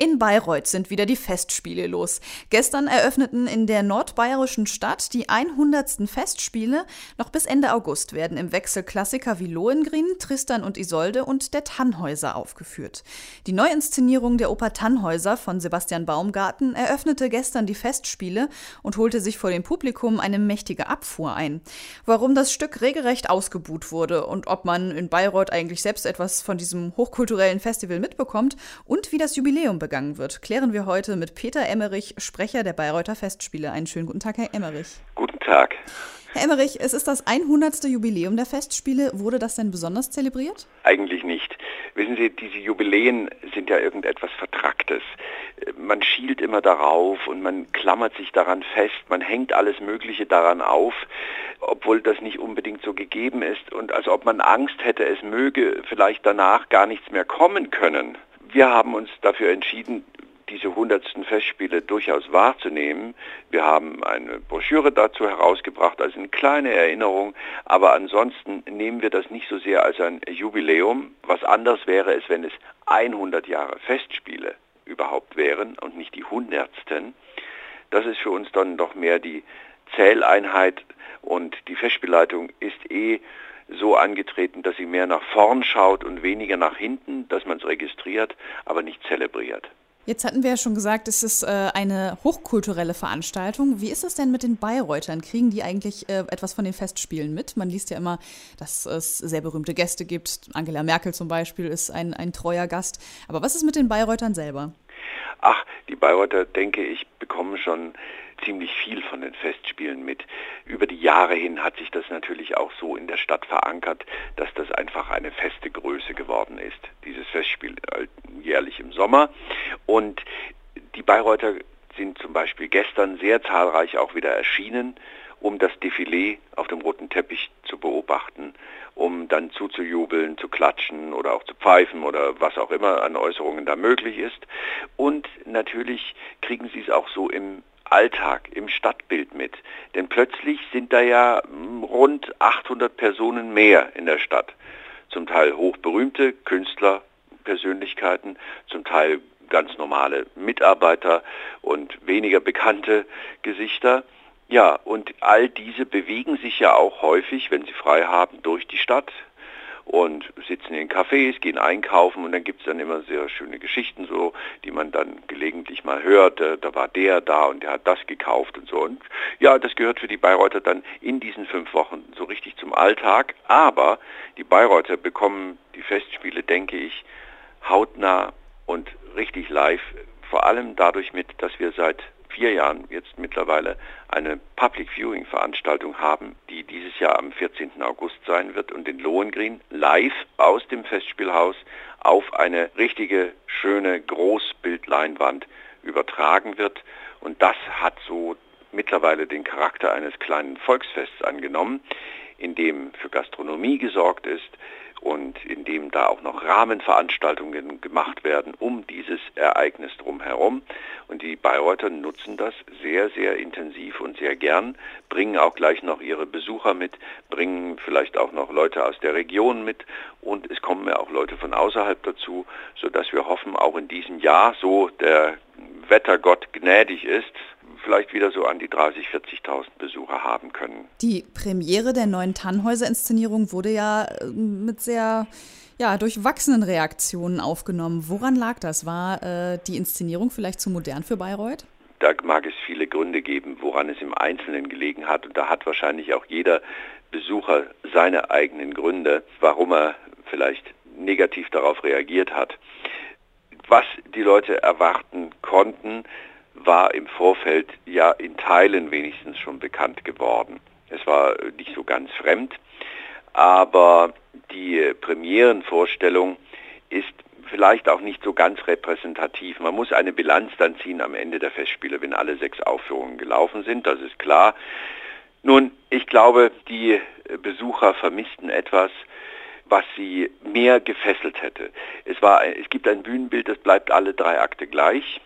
In Bayreuth sind wieder die Festspiele los. Gestern eröffneten in der nordbayerischen Stadt die 100. Festspiele. Noch bis Ende August werden im Wechsel Klassiker wie Lohengrin, Tristan und Isolde und der Tannhäuser aufgeführt. Die Neuinszenierung der Oper Tannhäuser von Sebastian Baumgarten eröffnete gestern die Festspiele und holte sich vor dem Publikum eine mächtige Abfuhr ein. Warum das Stück regelrecht ausgebuht wurde und ob man in Bayreuth eigentlich selbst etwas von diesem hochkulturellen Festival mitbekommt und wie das Jubiläum begangen wird, klären wir heute mit Peter Emmerich, Sprecher der Bayreuther Festspiele. Einen schönen guten Tag, Herr Emmerich. Guten Tag. Herr Emmerich, es ist das 100. Jubiläum der Festspiele. Wurde das denn besonders zelebriert? Eigentlich nicht. Wissen Sie, diese Jubiläen sind ja irgendetwas Vertracktes. Man schielt immer darauf und man klammert sich daran fest, man hängt alles Mögliche daran auf, obwohl das nicht unbedingt so gegeben ist und als ob man Angst hätte, es möge vielleicht danach gar nichts mehr kommen können. Wir haben uns dafür entschieden, diese hundertsten Festspiele durchaus wahrzunehmen. Wir haben eine Broschüre dazu herausgebracht, als eine kleine Erinnerung, aber ansonsten nehmen wir das nicht so sehr als ein Jubiläum. Was anders wäre es, wenn es 100 Jahre Festspiele überhaupt wären und nicht die hundertsten. Das ist für uns dann doch mehr die Zähleinheit und die Festspielleitung ist eh so angetreten, dass sie mehr nach vorn schaut und weniger nach hinten, dass man es registriert, aber nicht zelebriert. Jetzt hatten wir ja schon gesagt, es ist äh, eine hochkulturelle Veranstaltung. Wie ist es denn mit den Bayreutern? Kriegen die eigentlich äh, etwas von den Festspielen mit? Man liest ja immer, dass es sehr berühmte Gäste gibt. Angela Merkel zum Beispiel ist ein, ein treuer Gast. Aber was ist mit den Bayreutern selber? Ach, die Bayreuther, denke ich, bekommen schon ziemlich viel von den Festspielen mit. Über die Jahre hin hat sich das natürlich auch so in der Stadt verankert, dass das einfach eine feste Größe geworden ist. Dieses Festspiel äh, jährlich im Sommer. Und die Bayreuther sind zum Beispiel gestern sehr zahlreich auch wieder erschienen, um das Defilé auf dem roten Teppich zu beobachten, um dann zuzujubeln, zu klatschen oder auch zu pfeifen oder was auch immer an Äußerungen da möglich ist. Und natürlich kriegen sie es auch so im Alltag, im Stadtbild mit. Denn plötzlich sind da ja hm, rund 800 Personen mehr in der Stadt. Zum Teil hochberühmte Künstler, Persönlichkeiten, zum Teil ganz normale Mitarbeiter und weniger bekannte Gesichter. Ja, und all diese bewegen sich ja auch häufig, wenn sie frei haben, durch die Stadt, und sitzen in Cafés, gehen einkaufen und dann gibt es dann immer sehr schöne Geschichten so, die man dann gelegentlich mal hört. Äh, da war der da und der hat das gekauft und so. Und ja, das gehört für die Bayreuther dann in diesen fünf Wochen so richtig zum Alltag. Aber die Bayreuther bekommen die Festspiele, denke ich, hautnah und richtig live, vor allem dadurch mit, dass wir seit vier Jahren jetzt mittlerweile eine Public Viewing Veranstaltung haben, die dieses Jahr am 14. August sein wird und in Lohengrin live aus dem Festspielhaus auf eine richtige, schöne Großbildleinwand übertragen wird. Und das hat so mittlerweile den Charakter eines kleinen Volksfests angenommen, in dem für Gastronomie gesorgt ist, und in dem da auch noch Rahmenveranstaltungen gemacht werden um dieses Ereignis drumherum. Und die Bayreuther nutzen das sehr, sehr intensiv und sehr gern, bringen auch gleich noch ihre Besucher mit, bringen vielleicht auch noch Leute aus der Region mit und es kommen ja auch Leute von außerhalb dazu, sodass wir hoffen, auch in diesem Jahr, so der Wettergott gnädig ist, vielleicht wieder so an die 30.000, 40.000 Besucher haben können. Die Premiere der neuen Tannhäuser-Inszenierung wurde ja äh, mit sehr ja, durchwachsenen Reaktionen aufgenommen. Woran lag das? War äh, die Inszenierung vielleicht zu modern für Bayreuth? Da mag es viele Gründe geben, woran es im Einzelnen gelegen hat. Und da hat wahrscheinlich auch jeder Besucher seine eigenen Gründe, warum er vielleicht negativ darauf reagiert hat. Was die Leute erwarten konnten, war im Vorfeld ja in Teilen wenigstens schon bekannt geworden. Es war nicht so ganz fremd, aber die Premierenvorstellung ist vielleicht auch nicht so ganz repräsentativ. Man muss eine Bilanz dann ziehen am Ende der Festspiele, wenn alle sechs Aufführungen gelaufen sind, das ist klar. Nun, ich glaube, die Besucher vermissten etwas, was sie mehr gefesselt hätte. Es, war, es gibt ein Bühnenbild, das bleibt alle drei Akte gleich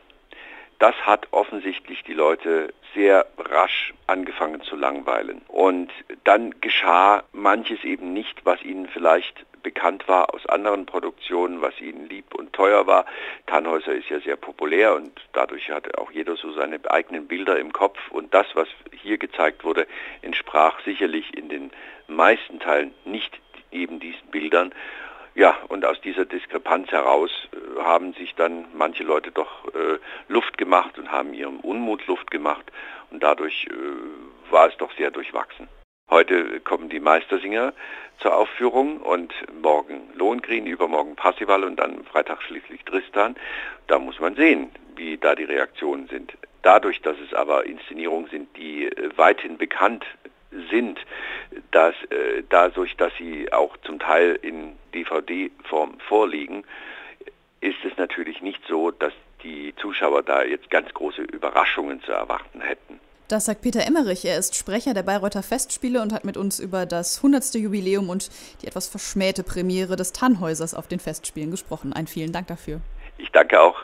das hat offensichtlich die Leute sehr rasch angefangen zu langweilen. Und dann geschah manches eben nicht, was ihnen vielleicht bekannt war aus anderen Produktionen, was ihnen lieb und teuer war. Tannhäuser ist ja sehr populär und dadurch hatte auch jeder so seine eigenen Bilder im Kopf und das, was hier gezeigt wurde, entsprach sicherlich in den meisten Teilen nicht eben diesen Bildern. Ja, und aus dieser Diskrepanz heraus äh, haben sich dann manche Leute doch äh, Luft gemacht und haben ihrem Unmut Luft gemacht und dadurch äh, war es doch sehr durchwachsen. Heute kommen die Meistersinger zur Aufführung und morgen Lohengrin, übermorgen Passival und dann Freitag schließlich Tristan. Da muss man sehen, wie da die Reaktionen sind. Dadurch, dass es aber Inszenierungen sind, die äh, weithin bekannt sind, dass äh, dadurch, dass sie auch zum Teil in DVD-Form vorliegen, ist es natürlich nicht so, dass die Zuschauer da jetzt ganz große Überraschungen zu erwarten hätten. Das sagt Peter Emmerich. Er ist Sprecher der Bayreuther Festspiele und hat mit uns über das 100. Jubiläum und die etwas verschmähte Premiere des Tannhäusers auf den Festspielen gesprochen. Ein vielen Dank dafür. Ich danke auch.